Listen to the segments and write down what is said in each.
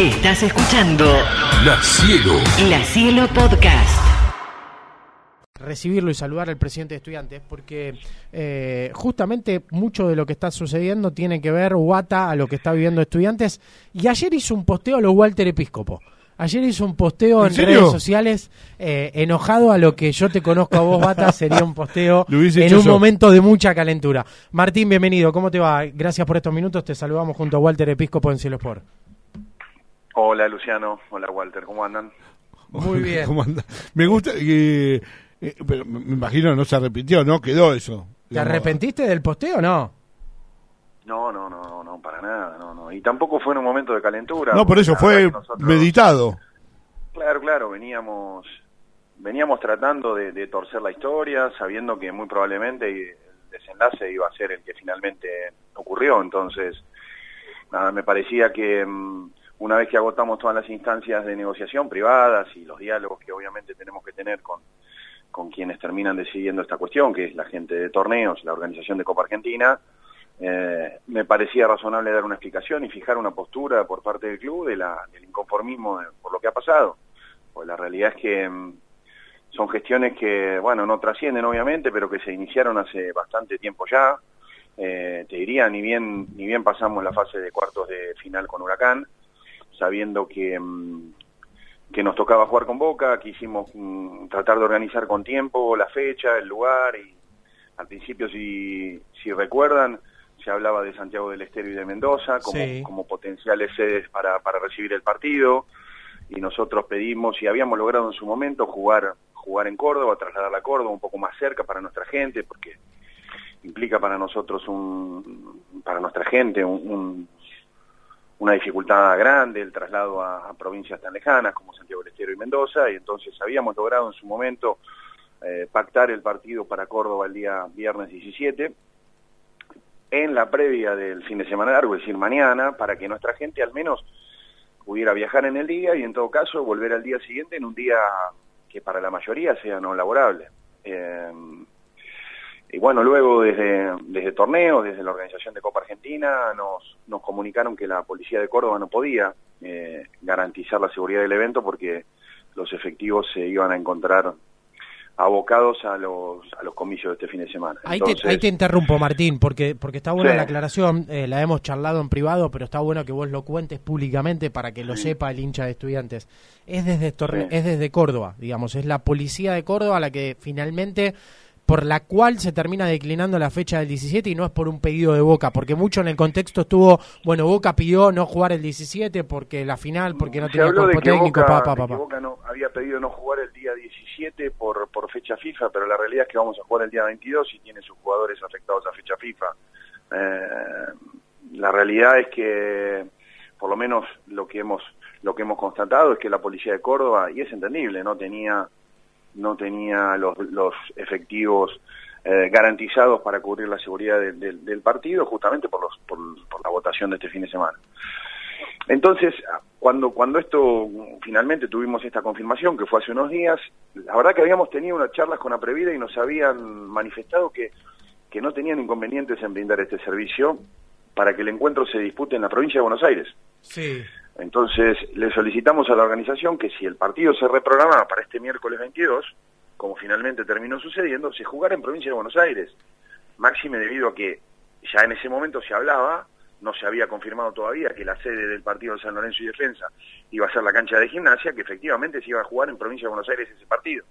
Estás escuchando La Cielo. La Cielo Podcast. recibirlo y saludar al presidente de estudiantes porque eh, justamente mucho de lo que está sucediendo tiene que ver Guata a lo que está viviendo estudiantes y ayer hizo un posteo a lo Walter Episcopo. Ayer hizo un posteo ¿En redes sociales eh, enojado a lo que yo te conozco a vos, Bata, sería un posteo en un yo. momento de mucha calentura. Martín, bienvenido, ¿cómo te va? Gracias por estos minutos, te saludamos junto a Walter Episcopo en Cielo Sport. Hola Luciano, hola Walter, ¿cómo andan? Muy bien. Me gusta que... eh, pero me imagino no se arrepintió, ¿no? Quedó eso. ¿Te Digamos, arrepentiste del posteo o no? No, no, no, no, no, para nada, no, no. Y tampoco fue en un momento de calentura. No, por eso fue nosotros- meditado. Claro, claro, veníamos veníamos tratando de, de torcer la historia, sabiendo que muy probablemente el desenlace iba a ser el que finalmente ocurrió. Entonces, nada, me parecía que mm, una vez que agotamos todas las instancias de negociación privadas y los diálogos que obviamente tenemos que tener con, con quienes terminan decidiendo esta cuestión, que es la gente de torneos, la organización de Copa Argentina, eh, me parecía razonable dar una explicación y fijar una postura por parte del club de la, del inconformismo de- por lo que ha pasado. Pues la realidad es que mm, son gestiones que, bueno, no trascienden obviamente, pero que se iniciaron hace bastante tiempo ya. Eh, te diría, ni bien, ni bien pasamos la fase de cuartos de final con Huracán, sabiendo que, mm, que nos tocaba jugar con Boca, quisimos mm, tratar de organizar con tiempo la fecha, el lugar y al principio, si, si recuerdan, se hablaba de Santiago del Estero y de Mendoza como, Sí. como potenciales sedes para, para recibir el partido y nosotros pedimos y habíamos logrado en su momento jugar jugar en Córdoba, trasladar a Córdoba un poco más cerca para nuestra gente porque implica para nosotros un para nuestra gente un, un- una dificultad grande el traslado a, provincias tan lejanas como Santiago del Estero y Mendoza y entonces habíamos logrado en su momento eh, pactar el partido para Córdoba el día viernes 17 en la previa del fin de semana largo, es decir, mañana, para que nuestra gente al menos pudiera viajar en el día y en todo caso volver al día siguiente en un día que para la mayoría sea no laborable. Eh, y bueno, luego desde, desde torneos, desde la organización de Copa Argentina, nos, nos comunicaron que la policía de Córdoba no podía eh, garantizar la seguridad del evento porque los efectivos se iban a encontrar abocados a los, a los comicios de este fin de semana. Ahí, te, ahí te interrumpo, Martín, porque, porque está buena Sí. la aclaración, eh, la hemos charlado en privado, pero está bueno que vos lo cuentes públicamente para que lo sepa el hincha de estudiantes. Es desde, Torre- Sí. es desde Córdoba, digamos, es la policía de Córdoba la que finalmente, por la cual se termina declinando la fecha del 17 y no es por un pedido de Boca, porque mucho en el contexto estuvo, bueno, Boca pidió no jugar el 17 porque la final, porque no se tenía cuerpo técnico, Boca, pa, pa, de pa, que pa. Boca no, había pedido no jugar el día 17 por, por fecha FIFA, pero la realidad es que vamos a jugar el día 22 y tiene sus jugadores afectados a fecha FIFA. Eh, la realidad es que, por lo menos lo que hemos lo que hemos constatado es que la policía de Córdoba, y es entendible, no tenía no tenía los, los efectivos eh, garantizados para cubrir la seguridad del- partido, justamente por, los, por, por la votación de este fin de semana. Entonces, cuando, cuando esto finalmente tuvimos esta confirmación, que fue hace unos días, la verdad que habíamos tenido unas charlas con Aprevida y nos habían manifestado que, que no tenían inconvenientes en brindar este servicio para que el encuentro se dispute en la provincia de Buenos Aires. Sí. Entonces, le solicitamos a la organización que si el partido se reprogramaba para este miércoles 22, como finalmente terminó sucediendo, se jugara en provincia de Buenos Aires. Máxime debido a que ya en ese momento se hablaba, no se había confirmado todavía que la sede del partido de San Lorenzo y Defensa iba a ser la cancha de gimnasia, que efectivamente se iba a jugar en provincia de Buenos Aires ese partido.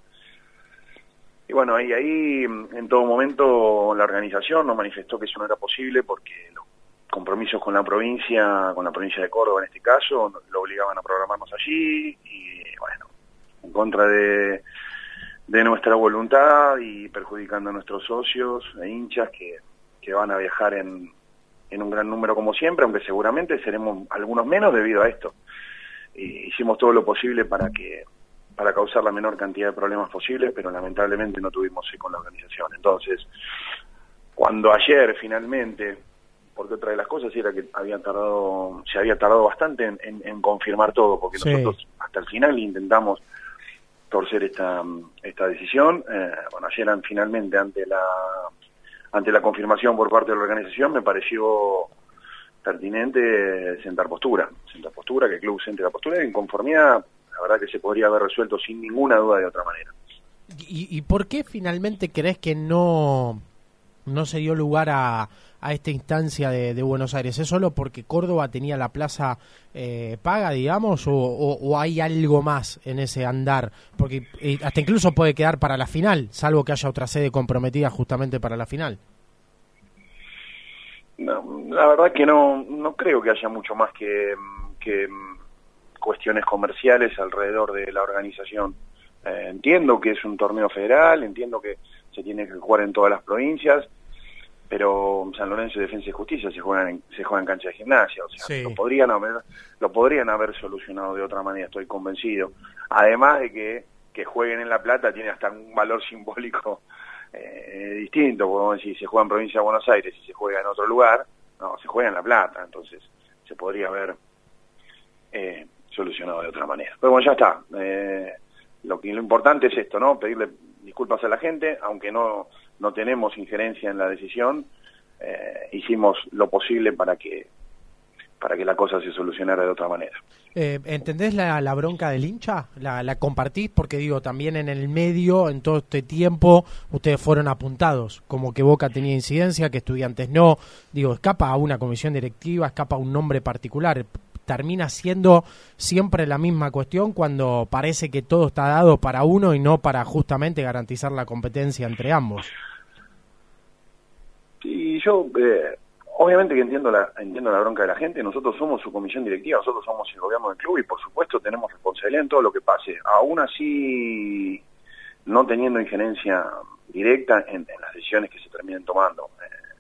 Y bueno, ahí, ahí en todo momento la organización nos manifestó que eso no era posible porque los compromisos con la provincia, con la provincia de Córdoba en este caso, lo obligaban a programarnos allí y bueno, en contra de, de nuestra voluntad y perjudicando a nuestros socios e hinchas que, que van a viajar en, en un gran número como siempre, aunque seguramente seremos algunos menos debido a esto. Y hicimos todo lo posible para que para causar la menor cantidad de problemas posibles, pero lamentablemente no tuvimos con la organización. Entonces, cuando ayer finalmente, porque otra de las cosas era que había tardado, se había tardado bastante en, en- en confirmar todo, porque Sí. nosotros hasta el final intentamos torcer esta, esta decisión. Eh, bueno, ayer finalmente ante la ante la confirmación por parte de la organización me pareció pertinente sentar postura, sentar postura, que el club siente la postura y en conformidad, la verdad que se podría haber resuelto sin ninguna duda de otra manera. ¿Y, y por qué finalmente crees que no, no se dio lugar a, a esta instancia de, Buenos Aires? ¿Es solo porque Córdoba tenía la plaza eh, paga, digamos, o, hay algo más en ese andar? Porque eh, hasta incluso puede quedar para la final, salvo que haya otra sede comprometida justamente para la final. No, la verdad que no, no creo que haya mucho más que, cuestiones comerciales alrededor de la organización. Eh, entiendo que es un torneo federal, entiendo que se tiene que jugar en todas las provincias, pero San Lorenzo y Defensa y Justicia se juegan en, se juegan en cancha de gimnasia, o sea, Sí. lo podrían haber lo podrían haber solucionado de otra manera, estoy convencido. Además de que que jueguen en La Plata tiene hasta un valor simbólico eh, distinto, porque si se juega en provincia de Buenos Aires y se juega en otro lugar, no, se juega en La Plata, entonces se podría haber eh, solucionado de otra manera. Pero bueno, ya está. Eh, lo que lo importante es esto, ¿no? Pedirle disculpas a la gente, aunque no no tenemos injerencia en la decisión, eh, hicimos lo posible para que para que la cosa se solucionara de otra manera. Eh, ¿Entendés la, bronca del hincha? ¿La, ¿La compartís? Porque digo, también en el medio, en todo este tiempo, ustedes fueron apuntados, como que Boca tenía incidencia, que estudiantes no. Digo, escapa a una comisión directiva, escapa a un nombre particular. Termina siendo siempre la misma cuestión cuando parece que todo está dado para uno y no para justamente garantizar la competencia entre ambos. Yo, eh, obviamente que entiendo la, entiendo la bronca de la gente, nosotros somos su comisión directiva, nosotros somos el gobierno del club y por supuesto tenemos responsabilidad en todo lo que pase. Aún así, no teniendo injerencia directa en, en las decisiones que se terminen tomando. Eh,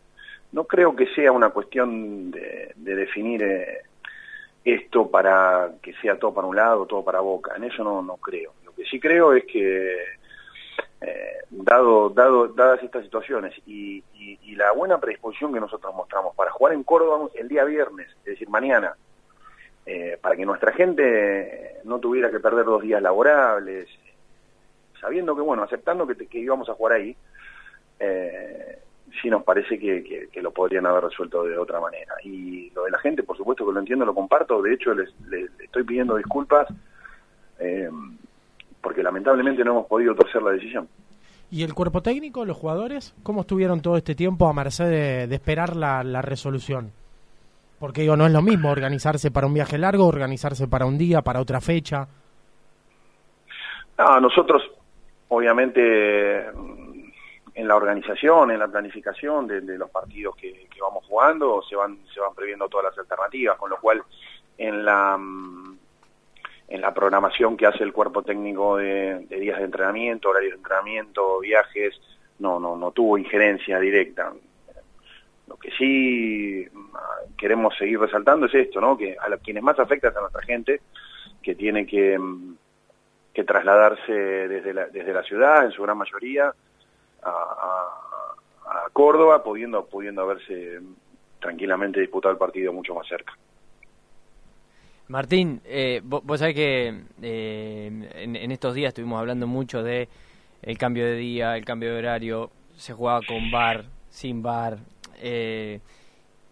no creo que sea una cuestión de, de definir eh, esto para que sea todo para un lado, todo para Boca. En eso no, no creo. Lo que sí creo es que eh, dado, dado, dadas estas situaciones y, y, y la buena predisposición que nosotros mostramos para jugar en Córdoba el día viernes, es decir, mañana, eh, para que nuestra gente no tuviera que perder dos días laborables, sabiendo que, bueno, aceptando que, íbamos a jugar ahí, eh, sí nos parece que, lo podrían haber resuelto de otra manera. Y lo de la gente, por supuesto que lo entiendo, lo comparto, de hecho les, les- estoy pidiendo disculpas, eh, porque lamentablemente no hemos podido torcer la decisión. ¿Y el cuerpo técnico, los jugadores, cómo estuvieron todo este tiempo a merced de, de esperar la, la resolución? Porque digo, no es lo mismo organizarse para un viaje largo, organizarse para un día, para otra fecha. No, nosotros, obviamente, en la organización, en la planificación de, de los partidos que, que vamos jugando, se van, se van previendo todas las alternativas, con lo cual en la mm, en la programación que hace el cuerpo técnico de, días de entrenamiento, horarios de entrenamiento, viajes, no, no, no tuvo injerencia directa. Lo que sí mm, queremos seguir resaltando es esto, ¿no? Que a quienes más afecta es a nuestra gente, que tiene que, mm, trasladarse desde la, ciudad, en su gran mayoría, a, Córdoba, pudiendo, pudiendo haberse tranquilamente disputado el partido mucho más cerca. Martín, eh, vo- vos, sabés que eh, en, estos días estuvimos hablando mucho de el cambio de día, el cambio de horario, se jugaba con bar, sin bar, eh,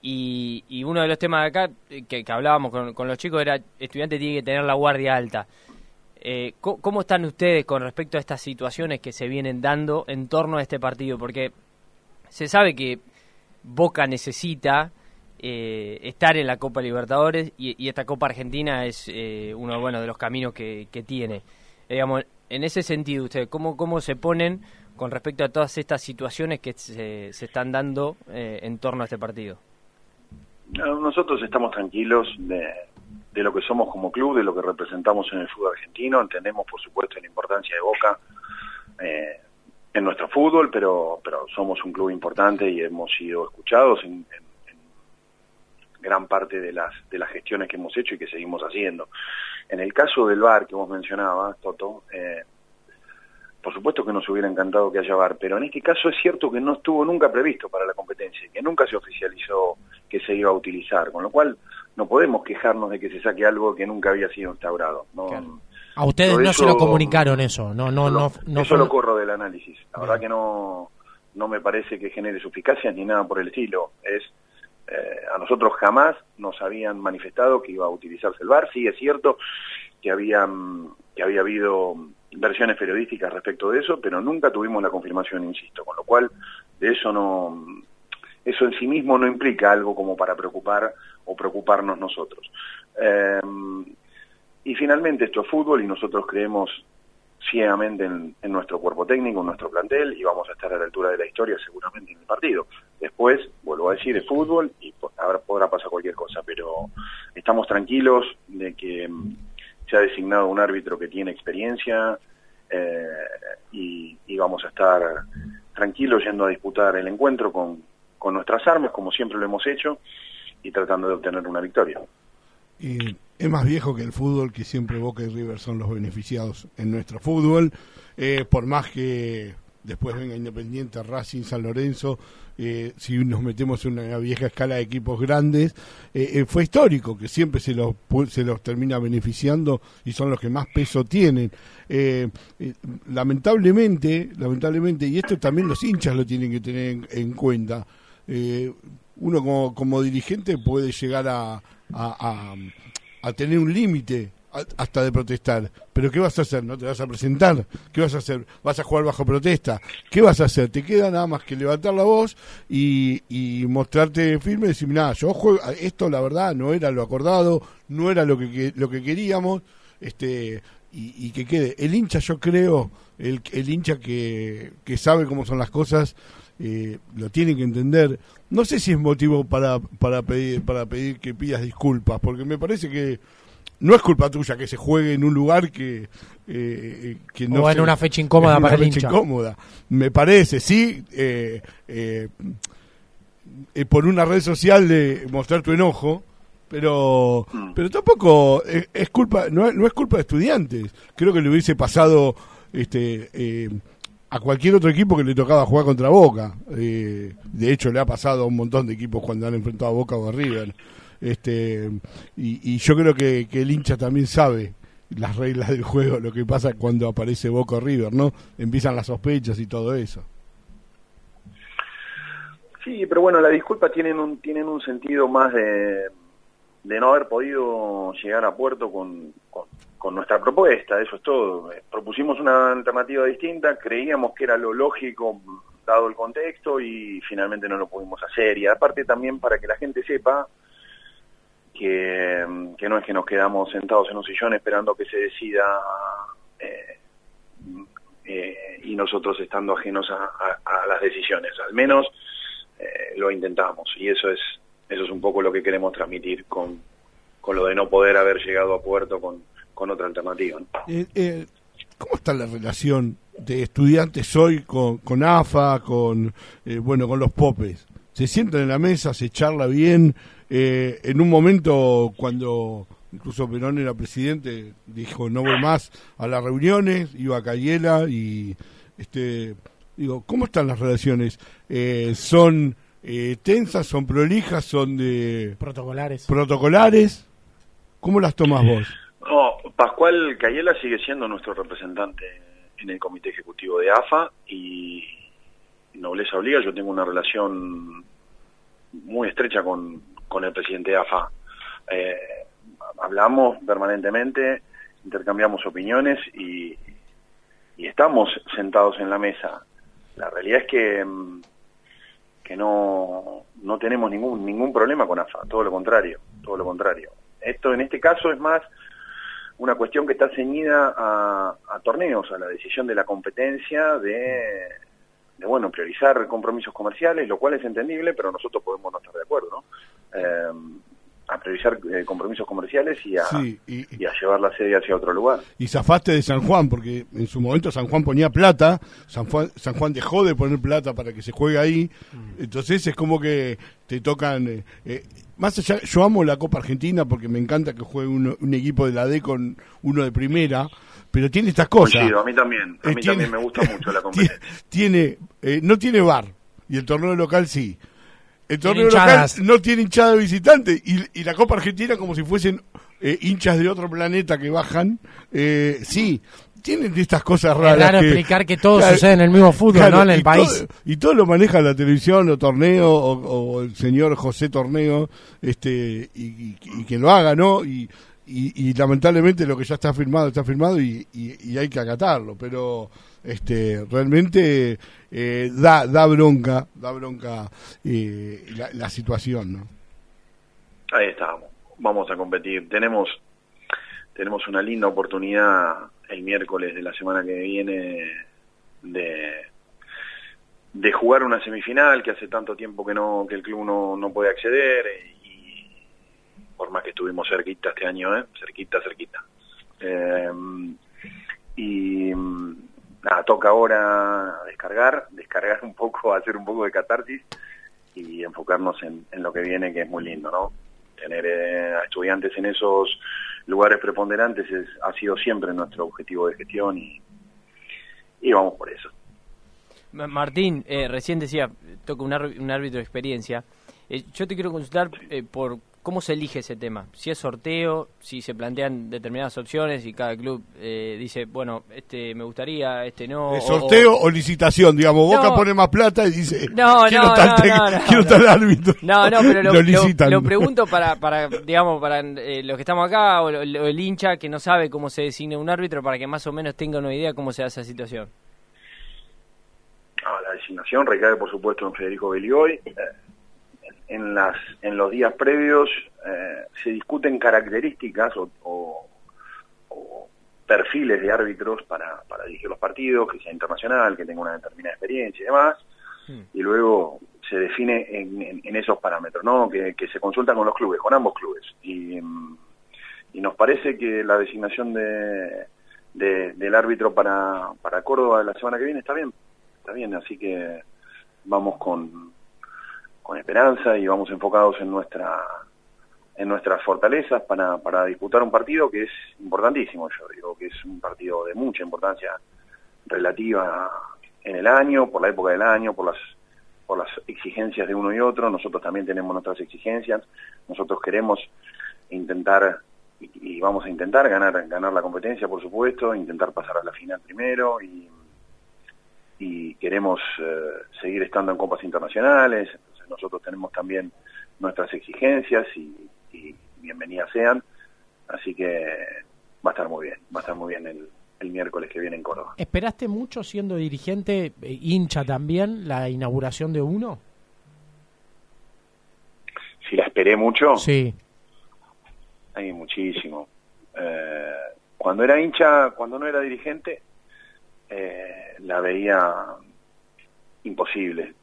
y, y uno de los temas de acá eh, que, hablábamos con, los chicos era estudiante tiene que tener la guardia alta. Eh, ¿Cómo están ustedes con respecto a estas situaciones que se vienen dando en torno a este partido? Porque se sabe que Boca necesita eh, estar en la Copa Libertadores y, esta Copa Argentina es eh, uno bueno, de los caminos que, que tiene. Eh, digamos, en ese sentido, ustedes, ¿cómo, ¿cómo se ponen con respecto a todas estas situaciones que se, están dando eh, en torno a este partido? No, Nosotros estamos tranquilos de, lo que somos como club, de lo que representamos en el fútbol argentino. Entendemos, por supuesto, la importancia de Boca eh, en nuestro fútbol, pero, pero somos un club importante y hemos sido escuchados en gran parte de las, de las gestiones que hemos hecho y que seguimos haciendo. En el caso del VAR que vos mencionabas, Toto, eh, por supuesto que nos hubiera encantado que haya VAR, pero en este caso es cierto que no estuvo nunca previsto para la competencia, que nunca se oficializó que se iba a utilizar, con lo cual no podemos quejarnos de que se saque algo que nunca había sido instaurado. No, Claro. A ustedes Pero no se eso- lo comunicaron eso, no, no, no, no eso fue- lo corro del análisis. La Bien. verdad que no, no me parece que genere suficacias ni nada por el estilo. Es Eh, a nosotros jamás nos habían manifestado que iba a utilizarse el VAR. Sí, es cierto que, habían, que había habido versiones periodísticas respecto de eso, pero nunca tuvimos la confirmación, insisto, con lo cual de eso no eso en sí mismo no implica algo como para preocupar o preocuparnos nosotros. Eh, y finalmente esto es fútbol y nosotros creemos ciegamente en, nuestro cuerpo técnico, en nuestro plantel y vamos a estar a la altura de la historia seguramente en el partido. Después, vuelvo a decir, es fútbol y ahora podrá pasar cualquier cosa, pero estamos tranquilos de que mm, se ha designado un árbitro que tiene experiencia eh, y, vamos a estar tranquilos yendo a disputar el encuentro con, con nuestras armas, como siempre lo hemos hecho, y tratando de obtener una victoria. Es más viejo que el fútbol, que siempre Boca y River son los beneficiados en nuestro fútbol, eh, por más que después venga Independiente, Racing, San Lorenzo, eh, si nos metemos en una vieja escala de equipos grandes, eh, fue histórico, que siempre se los, se los termina beneficiando y son los que más peso tienen. lamentablemente, lamentablemente, y esto también los hinchas lo tienen que tener en cuenta, uno como, como, dirigente puede llegar a, tener un límite hasta de protestar. Pero ¿qué vas a hacer? ¿No te vas a presentar? ¿Qué vas a hacer? ¿Vas a jugar bajo protesta? ¿Qué vas a hacer? Te queda nada más que levantar la voz y, y mostrarte firme y decir, nada, yo juego, esto la verdad no era lo acordado, no era lo que, lo que queríamos, este y, y que quede. El hincha, yo creo, el, el hincha que, que sabe cómo son las cosas, eh, lo tiene que entender. No sé si es motivo para, para, pedir, para pedir que pidas disculpas, porque me parece que no es culpa tuya que se juegue en un lugar que, eh, que no o en una fecha incómoda para el hincha. incómoda. Me parece, sí, eh, eh, por una red social de mostrar tu enojo, pero mm. pero tampoco es, culpa no, no, es culpa de estudiantes. Creo que le hubiese pasado este a cualquier otro equipo que le tocaba jugar contra Boca. Eh, de hecho, le ha pasado a un montón de equipos cuando han enfrentado a Boca o a River. Este, y, yo creo que, el hincha también sabe las reglas del juego, lo que pasa cuando aparece Boca o River, ¿no? Empiezan las sospechas y todo eso. Sí, pero bueno, las disculpas tienen un, tienen un sentido más de, de no haber podido llegar a puerto con nuestra propuesta, eso es todo. Eh, propusimos una alternativa distinta, creíamos que era lo lógico dado el contexto y finalmente no lo pudimos hacer. Y aparte también para que la gente sepa que, no es que nos quedamos sentados en un sillón esperando que se decida eh, eh, y nosotros estando ajenos a, las decisiones. Al menos lo intentamos y eso es, eso es un poco lo que queremos transmitir con, con lo de no poder haber llegado a puerto con con otra alternativa. Eh, eh, ¿Cómo está la relación de estudiantes hoy con, con AFA, con eh, bueno, con los popes? Se sientan en la mesa, se charla bien. en un momento cuando incluso Perón era presidente, dijo no voy más a las reuniones, iba a Cayela y este digo, ¿cómo están las relaciones? ¿Son tensas, son prolijas, son de protocolares? Protocolares. ¿Cómo las tomas vos? No, Pascual Cayela sigue siendo nuestro representante en el comité ejecutivo de AFA y nobleza obliga, yo tengo una relación muy estrecha con, con el presidente de AFA. Eh, hablamos permanentemente, intercambiamos opiniones y, y estamos sentados en la mesa. La realidad es que, mm, que no, no tenemos ningún, ningún problema con AFA, todo lo contrario, todo lo contrario. Esto en este caso es más una cuestión que está ceñida a, torneos, a la decisión de la competencia de, bueno, priorizar compromisos comerciales, lo cual es entendible, pero nosotros podemos no estar de acuerdo, ¿no? Eh, a priorizar eh, compromisos comerciales y a, y, a llevar la serie hacia otro lugar. Y zafaste de San Juan, porque en su momento San Juan ponía plata, San Juan, San Juan dejó de poner plata para que se juegue ahí, mm. entonces es como que te tocan... Eh, eh, más allá, yo amo la Copa Argentina porque me encanta que juegue un, equipo de la D con uno de primera, pero tiene estas cosas. a mí también, a mí también me gusta mucho la competencia. Tiene, no tiene bar, y el torneo local sí el torneo local no tiene hinchada de visitante y, la Copa Argentina como si fuesen eh, hinchas de otro planeta que bajan, eh, sí, tienen estas cosas Es raras. que- explicar que todo Claro, sucede en el mismo fútbol, claro, ¿no? En el y país. todo- y todo lo maneja la televisión o Torneo o, o el señor José Torneo, este, y, y- y que lo haga, ¿no? Y, y, y lamentablemente lo que ya está firmado está firmado y, y- y hay que acatarlo, pero este realmente eh, da da bronca, da bronca eh, la, situación, ¿no? Ahí estamos. Vamos a competir. Tenemos tenemos una linda oportunidad el miércoles de la semana que viene de de jugar una semifinal que hace tanto tiempo que no que el club no, no puede acceder y por más que estuvimos cerquita este año, ¿eh? cerquita, cerquita. Eh, y mm, nada, toca ahora descargar, descargar un poco, hacer un poco de catarsis y enfocarnos en, en lo que viene, que es muy lindo, ¿no? Tener eh, a estudiantes en esos lugares preponderantes es, ha sido siempre nuestro objetivo de gestión y, y vamos por eso. Ma- Martín, eh, recién decía, toca un árbitro de experiencia. Eh, yo te quiero consultar eh, por cómo se elige ese tema. Si es sorteo, si se plantean determinadas opciones y cada club eh, dice, bueno, este me gustaría, este no. ¿De o- sorteo o, licitación? Digamos, Boca No. pone más plata y dice, No, quiero no, tal no, no, no, quiero no. tal árbitro. No, no, pero lo, lo lo- licitan. lo pregunto para, para digamos, para eh, los que estamos acá o, el hincha que no sabe cómo se designa un árbitro para que más o menos tenga una idea cómo se da esa situación. Ah, la designación recae, por supuesto, en Federico Belioy. Eh, en, las, en los días previos eh, se discuten características o, o- o perfiles de árbitros para, para dirigir los partidos, que sea internacional, que tenga una determinada experiencia y demás. Hmm. Y luego se define en, en- en esos parámetros, ¿no? Que, que se consultan con los clubes, con ambos clubes. Y, mm, y nos parece que la designación de, de- del árbitro para, para Córdoba la semana que viene está bien, está bien, así que vamos con, con esperanza y vamos enfocados en nuestra en nuestras fortalezas para, para disputar un partido que es importantísimo, yo digo que es un partido de mucha importancia relativa en el año, por la época del año, por las por las exigencias de uno y otro, nosotros también tenemos nuestras exigencias, nosotros queremos intentar y, y vamos a intentar ganar ganar la competencia, por supuesto, intentar pasar a la final primero y, y queremos eh, seguir estando en copas internacionales, nosotros tenemos también nuestras exigencias y, y bienvenidas sean, así que va a estar muy bien, va a estar muy bien el, el miércoles que viene en Córdoba. ¿Esperaste mucho siendo dirigente, eh, hincha también, la inauguración de uno? Si la esperé mucho, Sí. Hay muchísimo. Eh, cuando era hincha, cuando no era dirigente, eh, la veía imposible.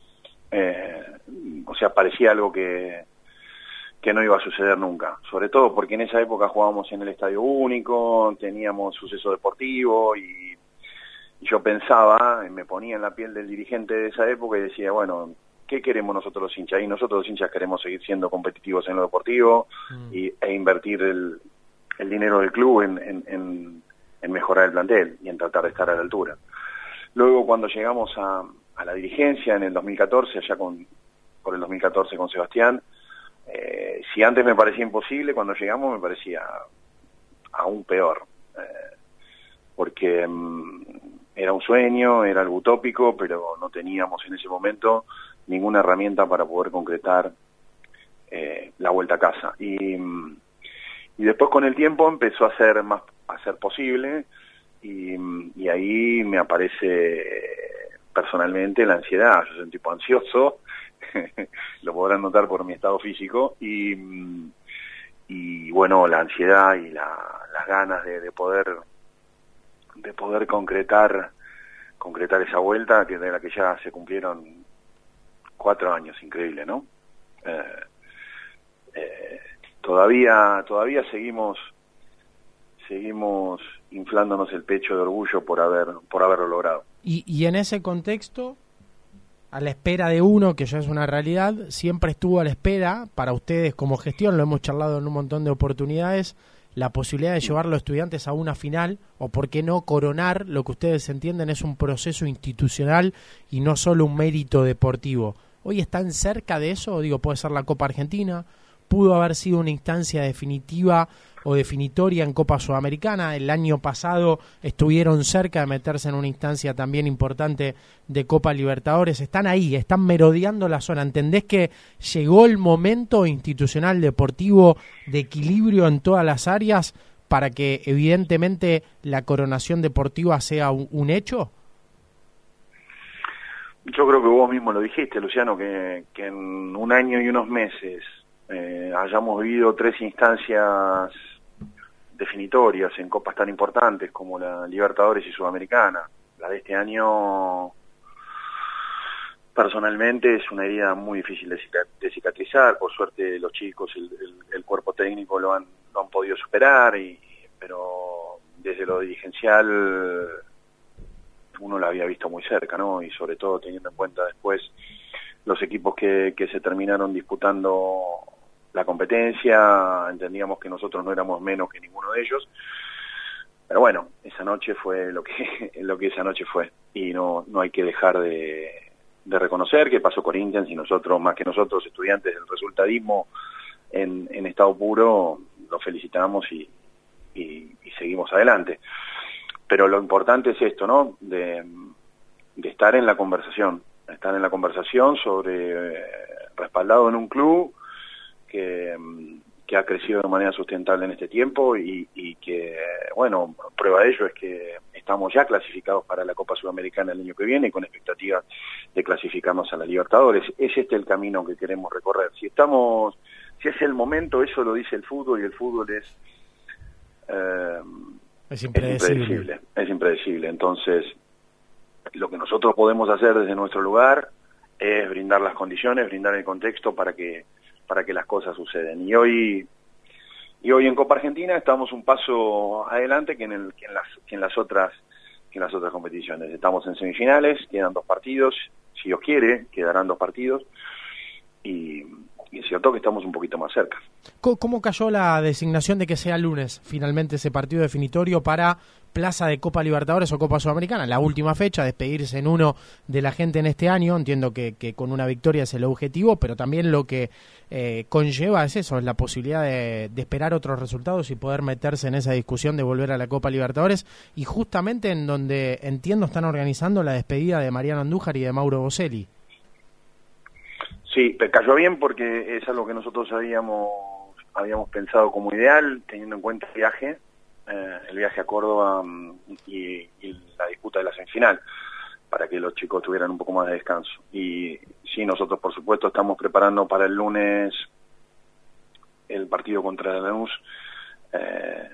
Eh, o sea, parecía algo que, que no iba a suceder nunca. Sobre todo porque en esa época jugábamos en el Estadio Único, teníamos suceso deportivo y, y yo pensaba, me ponía en la piel del dirigente de esa época y decía, bueno, ¿qué queremos nosotros los hinchas? Y nosotros los hinchas queremos seguir siendo competitivos en lo deportivo y, e invertir el, el dinero del club en, en, en- en mejorar el plantel y en tratar de estar a la altura. Luego cuando llegamos a, a la dirigencia en el 2014, allá con, por el 2014 con Sebastián, eh, si antes me parecía imposible, cuando llegamos me parecía aún peor. Eh, porque mm, era un sueño, era algo utópico, pero no teníamos en ese momento ninguna herramienta para poder concretar eh, la vuelta a casa. Y, mm, y después con el tiempo empezó a ser más a ser posible y, mm, y ahí me aparece personalmente la ansiedad. Yo soy un tipo ansioso, lo podrán notar por mi estado físico y, bueno, la ansiedad y la- las ganas de, de poder de poder concretar concretar esa vuelta que de la que ya se cumplieron cuatro años, increíble, ¿no? Eh, eh, todavía todavía seguimos seguimos inflándonos el pecho de orgullo por haber por haberlo logrado. Y, y en ese contexto, a la espera de uno, que ya es una realidad, siempre estuvo a la espera, para ustedes como gestión, lo hemos charlado en un montón de oportunidades, la posibilidad de llevar a los estudiantes a una final, o por qué no coronar lo que ustedes entienden es un proceso institucional y no solo un mérito deportivo. ¿Hoy están cerca de eso? Digo, puede ser la Copa Argentina, pudo haber sido una instancia definitiva o definitoria en Copa Sudamericana. El año pasado estuvieron cerca de meterse en una instancia también importante de Copa Libertadores. Están ahí, están merodeando la zona. ¿Entendés que llegó el momento institucional, deportivo, de equilibrio en todas las áreas para que evidentemente la coronación deportiva sea un, hecho? Yo creo que vos mismo lo dijiste, Luciano, que, que en un año y unos meses eh, hayamos vivido tres instancias definitorias en copas tan importantes como la Libertadores y Sudamericana. La de este año, personalmente, es una herida muy difícil de, cicatrizar. Por suerte, los chicos, el, el, cuerpo técnico lo han, lo han podido superar, y, pero desde lo dirigencial uno la había visto muy cerca, ¿no? Y sobre todo teniendo en cuenta después los equipos que, que se terminaron disputando la competencia, entendíamos que nosotros no éramos menos que ninguno de ellos. Pero bueno, esa noche fue lo que lo que esa noche fue y no no hay que dejar de, de reconocer que pasó Corinthians y nosotros más que nosotros estudiantes del resultadismo en, en estado puro lo felicitamos y, y, seguimos adelante. Pero lo importante es esto, ¿no? De, de estar en la conversación, estar en la conversación sobre respaldado en un club Mm, que, ha crecido de manera sustentable en este tiempo y, que, bueno, prueba de ello es que estamos ya clasificados para la Copa Sudamericana el año que viene y con expectativas de clasificarnos a la Libertadores. Es este el camino que queremos recorrer. Si estamos, si es el momento, eso lo dice el fútbol y el fútbol es... Eh, es impredecible. Es impredecible. Entonces, lo que nosotros podemos hacer desde nuestro lugar es brindar las condiciones, brindar el contexto para que para que las cosas suceden. Y hoy y hoy en Copa Argentina estamos un paso adelante que en, el, que en, las, que en las otras que en las otras competiciones. Estamos en semifinales, quedan dos partidos, si Dios quiere, quedarán dos partidos y, y es cierto que estamos un poquito más cerca. ¿Cómo cayó la designación de que sea lunes finalmente ese partido definitorio para plaza de Copa Libertadores o Copa Sudamericana? La última fecha, despedirse en uno de la gente en este año. Entiendo que, con una victoria es el objetivo, pero también lo que eh, conlleva es eso, es la posibilidad de, esperar otros resultados y poder meterse en esa discusión de volver a la Copa Libertadores. Y justamente en donde entiendo están organizando la despedida de Mariano Andújar y de Mauro Boselli. Sí, cayó bien porque es algo que nosotros habíamos habíamos pensado como ideal, teniendo en cuenta el viaje, eh, el viaje a Córdoba mm, y, la disputa de la semifinal, para que los chicos tuvieran un poco más de descanso. Y sí, nosotros por supuesto estamos preparando para el lunes el partido contra Lanús, eh,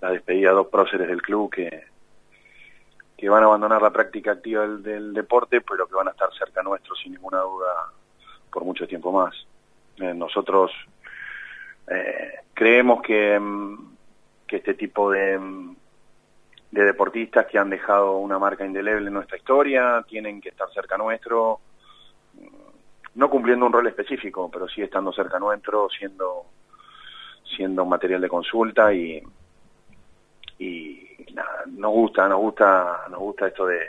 la despedida de dos próceres del club que, que van a abandonar la práctica activa del, del deporte, pero que van a estar cerca nuestro sin ninguna duda por mucho tiempo más. Eh, nosotros eh, creemos que, mm, que este tipo de, mm, de deportistas que han dejado una marca indeleble en nuestra historia tienen que estar cerca nuestro, mm, no cumpliendo un rol específico, pero sí estando cerca nuestro, siendo siendo material de consulta y y nada, nos gusta, nos gusta, nos gusta esto de,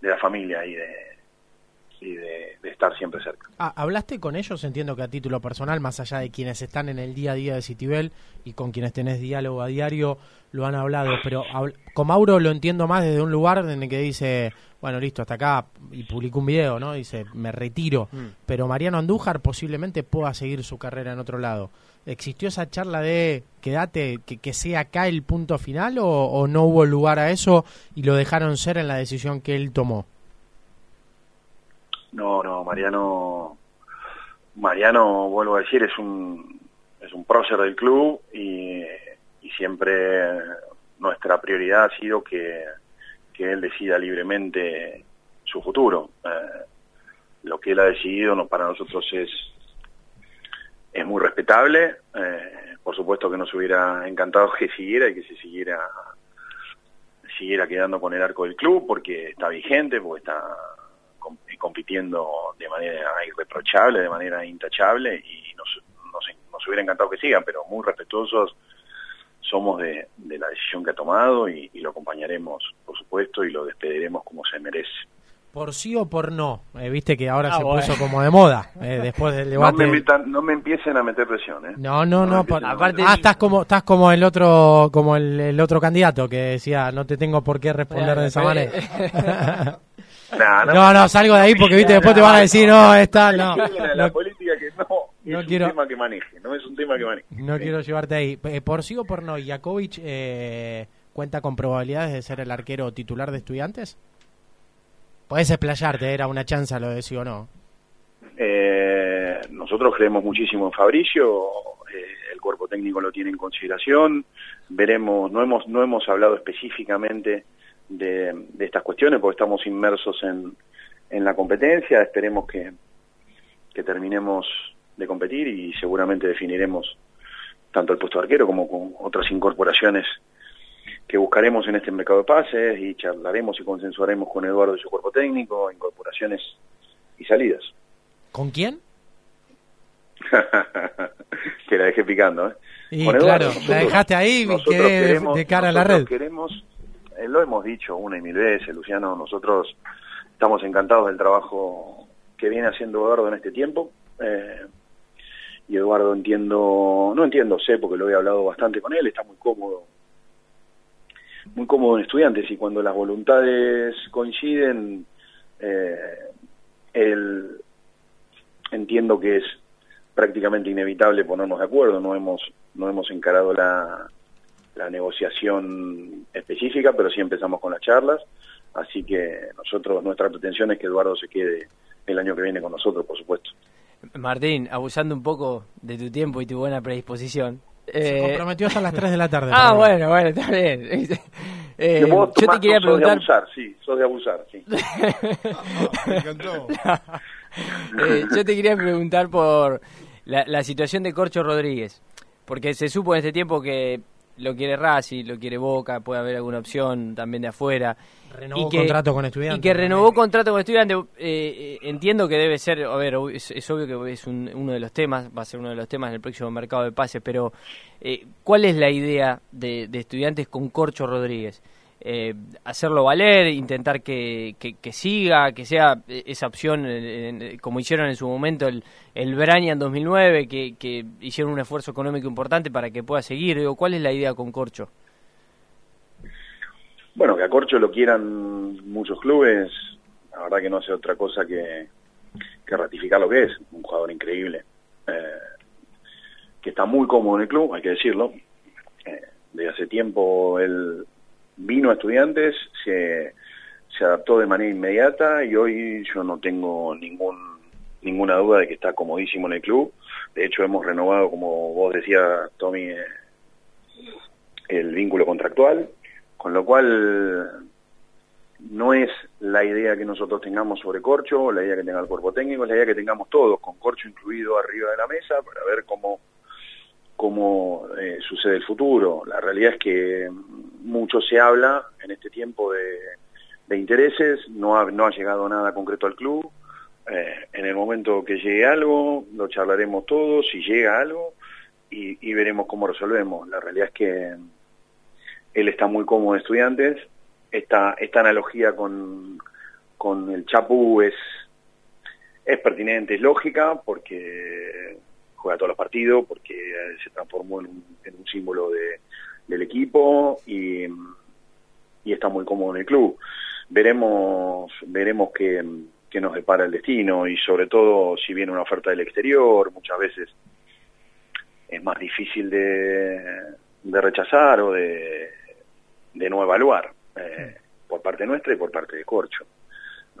de la familia y de y de, estar siempre cerca. Ah, ¿Hablaste con ellos? Entiendo que a título personal, más allá de quienes están en el día a día de Citibel y con quienes tenés diálogo a diario, lo han hablado, pero con Mauro lo entiendo más desde un lugar en el que dice, bueno, listo, hasta acá, y publicó un video, ¿no? Dice, me retiro, mm. pero Mariano Andújar posiblemente pueda seguir su carrera en otro lado. ¿Existió esa charla de quédate, que, que sea acá el punto final o, o no hubo lugar a eso y lo dejaron ser en la decisión que él tomó? No, no, Mariano, Mariano, vuelvo a decir, es un, es un prócer del club y, siempre nuestra prioridad ha sido que, que él decida libremente su futuro. Eh, lo que él ha decidido no, para nosotros es, es muy respetable. Eh, por supuesto que nos hubiera encantado que siguiera y que se siguiera siguiera quedando con el arco del club porque está vigente, porque está compitiendo de manera irreprochable, de manera intachable y nos, nos, hubiera encantado que sigan, pero muy respetuosos somos de, la decisión que ha tomado y, lo acompañaremos, por supuesto, y lo despediremos como se merece. ¿Por sí o por no? Eh, Viste que ahora Ah, se bueno. puso como de moda eh, después del No debate. me, metan- no me empiecen a meter presión, ¿eh? No, no, No por- Aparte- ah, estás como, estás como el otro, como el, el otro candidato que decía, no te tengo por qué responder de esa manera. Nah, No, no, salgo de ahí porque viste después te van a decir, no, está, no. La No, política que no, no es quiero- un tema que maneje, no es un tema que maneje. no quiero llevarte ahí. Eh, Por sí o por no, Jakovic eh, cuenta con probabilidades de ser el arquero titular de estudiantes. Podés explayarte, era una chanza lo de sí o no. Eh, nosotros creemos muchísimo en Fabricio, eh, el cuerpo técnico lo tiene en consideración, veremos, no hemos, no hemos hablado específicamente de, de estas cuestiones porque estamos inmersos en, en la competencia, esperemos que, que terminemos de competir y seguramente definiremos tanto el puesto de arquero como con otras incorporaciones que buscaremos en este mercado de pases y charlaremos y consensuaremos con Eduardo y su cuerpo técnico, incorporaciones y salidas. ¿Con quién? que la dejé picando, ¿eh? Y Con Eduardo, claro, la dejaste ahí y nosotros quedé de- cara a la red. Queremos, eh, lo hemos dicho una y mil veces, Luciano, nosotros estamos encantados del trabajo que viene haciendo Eduardo en este tiempo. eh, y Eduardo entiendo, no entiendo, sé porque lo he hablado bastante con él, está muy cómodo, muy cómodo en estudiantes y cuando las voluntades coinciden, eh, él entiendo que es prácticamente inevitable ponernos de acuerdo, no hemos, no hemos encarado la, la negociación específica, pero sí empezamos con las charlas, así que nosotros, nuestra pretensión es que Eduardo se quede el año que viene con nosotros, por supuesto. Martín, abusando un poco de tu tiempo y tu buena predisposición. Se eh, comprometió hasta las 3 de la tarde. ah, bueno, bueno, está bien. Eh, yo te quería sos de preguntar, abusar, sí, sos de abusar, sí. Me encantó. eh, yo te quería preguntar por la, la situación de Corcho Rodríguez, porque se supo en este tiempo que lo quiere Racing, lo quiere Boca, puede haber alguna opción también de afuera. Renovó y que, contrato con estudiantes. Y que renovó contrato con estudiantes. Eh, eh, entiendo que debe ser, a ver, es, es obvio que es un- uno de los temas, va a ser uno de los temas en el próximo mercado de pases, pero eh, ¿cuál es la idea de, de estudiantes con Corcho Rodríguez? Eh, hacerlo valer, intentar que, que, siga, que sea eh, esa opción, eh, como hicieron en su momento el, el Braña en 2009, que, hicieron un esfuerzo económico importante para que pueda seguir. Digo, ¿Cuál es la idea con Corcho? Bueno, que a Corcho lo quieran muchos clubes, la verdad que no hace otra cosa que, que ratificar lo que es, un jugador increíble, eh, que está muy cómodo en el club, hay que decirlo. Eh, desde hace tiempo él vino a estudiantes, se, se adaptó de manera inmediata y hoy yo no tengo ningún ninguna duda de que está comodísimo en el club. De hecho, hemos renovado, como vos decías, Tommy, eh, el vínculo contractual, con lo cual no es la idea que nosotros tengamos sobre Corcho, la idea que tenga el cuerpo técnico, es la idea que tengamos todos, con Corcho incluido arriba de la mesa, para ver cómo, cómo eh, sucede el futuro. La realidad es que mucho se habla en este tiempo de, de intereses, no ha, no ha llegado nada concreto al club. Eh, en el momento que llegue algo, lo charlaremos todos, si llega algo, y, veremos cómo resolvemos. La realidad es que él está muy cómodo en estudiantes, esta, esta analogía con, con el Chapu es, es pertinente, es lógica, porque juega todos los partidos, porque eh, se transformó en un, en un símbolo de, del equipo y, y está muy cómodo en el club. Veremos, veremos qué, nos depara el destino y sobre todo si viene una oferta del exterior, muchas veces es más difícil de, de rechazar o de, de no evaluar eh, por parte nuestra y por parte de Corcho.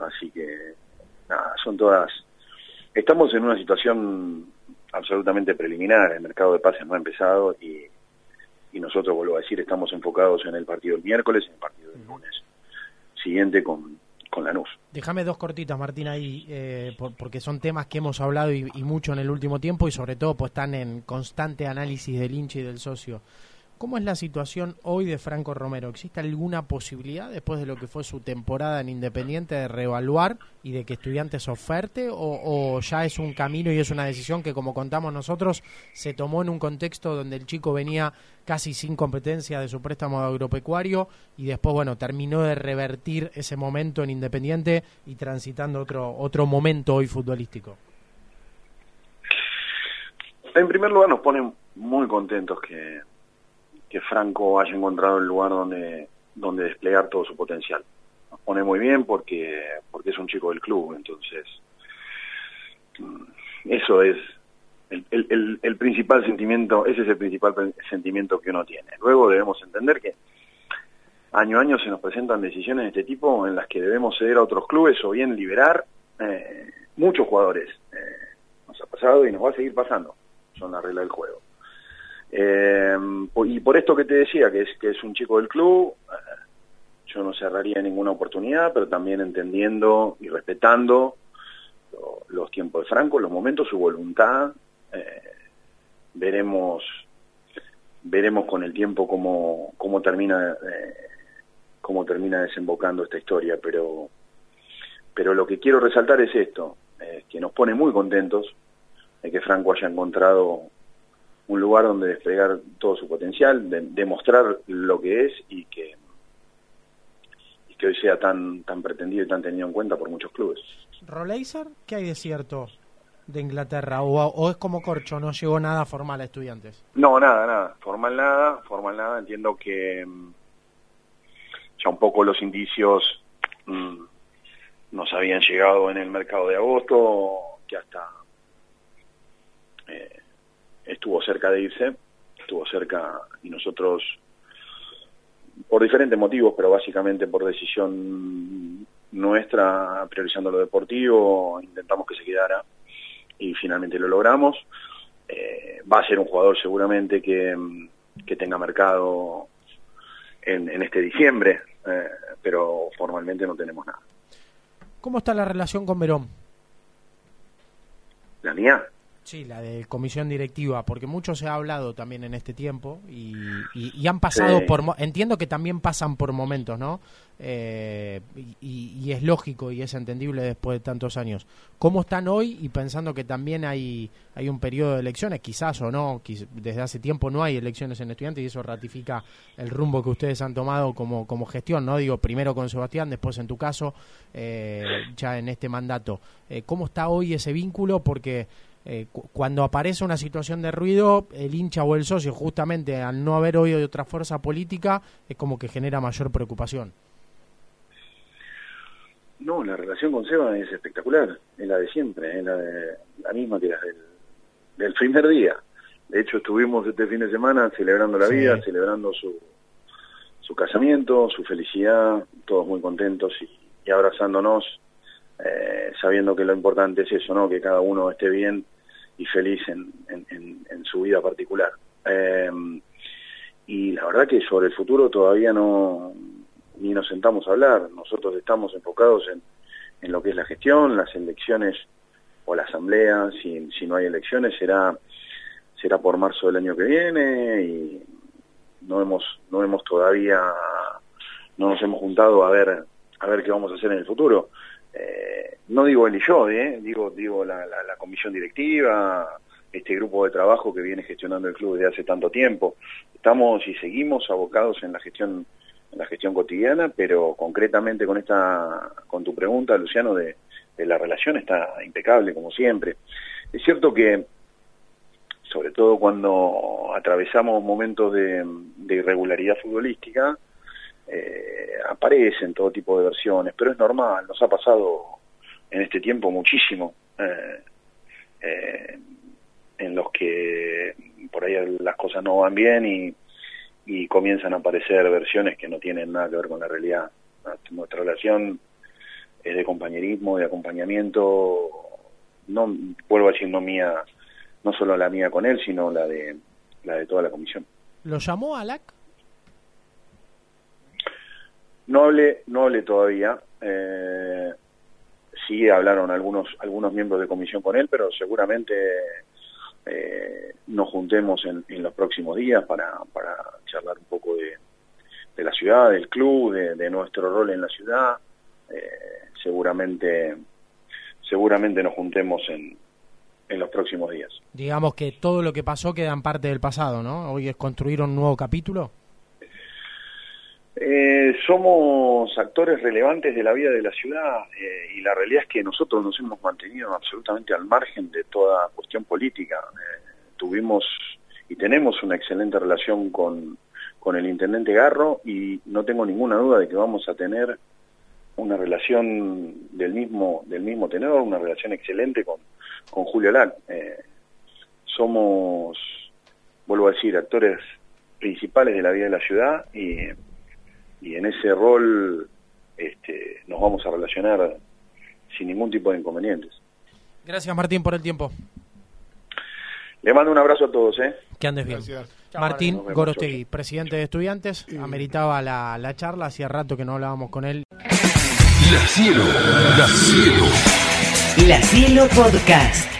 Así que, nada, son todas... Estamos en una situación absolutamente preliminar, el mercado de pases no ha empezado y, y nosotros, vuelvo a decir, estamos enfocados en el partido del miércoles y en el partido del lunes siguiente con, con Lanús. Déjame dos cortitas, Martín, ahí, eh, por- porque son temas que hemos hablado y, y mucho en el último tiempo y sobre todo pues están en constante análisis del hincha y del socio. ¿Cómo es la situación hoy de Franco Romero? ¿Existe alguna posibilidad después de lo que fue su temporada en Independiente de reevaluar y de que Estudiantes oferte? O, ¿O, ya es un camino y es una decisión que, como contamos nosotros, se tomó en un contexto donde el chico venía casi sin competencia de su préstamo agropecuario y después, bueno, terminó de revertir ese momento en Independiente y transitando otro, otro momento hoy futbolístico? En primer lugar, nos ponen muy contentos que que Franco haya encontrado el lugar donde, donde desplegar todo su potencial. Nos pone muy bien porque, porque es un chico del club, entonces mm, eso es el, el, principal sentimiento, ese es el principal sentimiento que uno tiene. Luego debemos entender que año a año se nos presentan decisiones de este tipo en las que debemos ceder a otros clubes o bien liberar eh, muchos jugadores. Eh, nos ha pasado y nos va a seguir pasando. Son la regla del juego. Eh, y por esto que te decía, que es, que es un chico del club, eh, yo no cerraría ninguna oportunidad, pero también entendiendo y respetando los tiempos de Franco, los momentos, su voluntad. Eh, veremos veremos con el tiempo cómo, cómo termina eh, cómo termina desembocando esta historia, pero pero lo que quiero resaltar es esto, que nos pone muy contentos de que Franco haya encontrado un lugar donde desplegar todo su potencial, demostrar lo que es y que, y que hoy sea tan, tan pretendido y tan tenido en cuenta por muchos clubes. ¿Roleiser? ¿Qué hay de cierto de Inglaterra? ¿O, ¿O, es como Corcho, no llegó nada formal a estudiantes? No, nada, nada. Formal nada, formal nada. Entiendo que mm, ya un poco los indicios mmm, nos habían llegado en el mercado de agosto, que hasta... Eh, estuvo cerca de irse, estuvo cerca y nosotros, por diferentes motivos, pero básicamente por decisión nuestra, priorizando lo deportivo, intentamos que se quedara y finalmente lo logramos. Eh, va a ser un jugador seguramente que, que tenga mercado en, en este diciembre, eh, pero formalmente no tenemos nada. ¿Cómo está la relación con Verón? ¿La mía? Sí, la de comisión directiva, porque mucho se ha hablado también en este tiempo y, y, y han pasado sí. por... Entiendo que también pasan por momentos, ¿no? Eh, y, y, es lógico y es entendible después de tantos años. ¿Cómo están hoy y pensando que también hay, hay un periodo de elecciones, quizás o no, quiz desde hace tiempo no hay elecciones en estudiantes y eso ratifica el rumbo que ustedes han tomado como, como gestión, ¿no? Digo, primero con Sebastián, después en tu caso, eh, ya en este mandato. Eh, ¿Cómo está hoy ese vínculo? Porque... Eh, cu cuando aparece una situación de ruido, el hincha o el socio, justamente al no haber oído de otra fuerza política, es como que genera mayor preocupación. No, la relación con Seba es espectacular, es la de siempre, es la, de, la misma que la del, del primer día. De hecho, estuvimos este fin de semana celebrando la sí. vida, celebrando su, su casamiento, su felicidad, todos muy contentos y, y abrazándonos, eh, sabiendo que lo importante es eso, ¿no? que cada uno esté bien y feliz en, en, en, en su vida particular. Eh, y la verdad que sobre el futuro todavía no ni nos sentamos a hablar. Nosotros estamos enfocados en, en lo que es la gestión, las elecciones o la asamblea. Si, si no hay elecciones será será por marzo del año que viene y no hemos no hemos todavía no nos hemos juntado a ver a ver qué vamos a hacer en el futuro. Eh, no digo él y yo, ¿eh? digo, digo la, la, la, comisión directiva, este grupo de trabajo que viene gestionando el club desde hace tanto tiempo. Estamos y seguimos abocados en la gestión en la gestión cotidiana, pero concretamente con esta con tu pregunta, Luciano, de, la relación está impecable como siempre. Es cierto que sobre todo cuando atravesamos momentos de irregularidad futbolística, eh, aparecen todo tipo de versiones, pero es normal, nos ha pasado en este tiempo muchísimo, eh, eh, en los que por ahí las cosas no van bien y, comienzan a aparecer versiones que no tienen nada que ver con la realidad. Nuestra relación es de compañerismo, de acompañamiento, no vuelvo a decir no mía, no solo la mía con él, sino la de la de toda la comisión. ¿Lo llamó Alac? No hablé, no hablé todavía. Eh, sí hablaron algunos algunos miembros de comisión con él, pero seguramente eh, nos juntemos en, los próximos días para, para charlar un poco de, de la ciudad, del club, de, de, nuestro rol en la ciudad. Eh, seguramente, seguramente nos juntemos en, en los próximos días. Digamos que todo lo que pasó queda en parte del pasado, ¿no? Hoy es construir un nuevo capítulo. Eh, somos actores relevantes de la vida de la ciudad eh, y la realidad es que nosotros nos hemos mantenido absolutamente al margen de toda cuestión política. Eh, tuvimos y tenemos una excelente relación con, con el intendente Garro y no tengo ninguna duda de que vamos a tener una relación del mismo del mismo tenor, una relación excelente con, con Julio Lac. Eh, somos, vuelvo a decir, actores principales de la vida de la ciudad y, y en ese rol este, nos vamos a relacionar sin ningún tipo de inconvenientes. Gracias Martín por el tiempo. Le mando un abrazo a todos. ¿eh? Que andes bien. Gracias. Martín vemos, Gorostegui, presidente de estudiantes, ameritaba la, la charla, hacía rato que no hablábamos con él. La Cielo, La Cielo. La Cielo Podcast.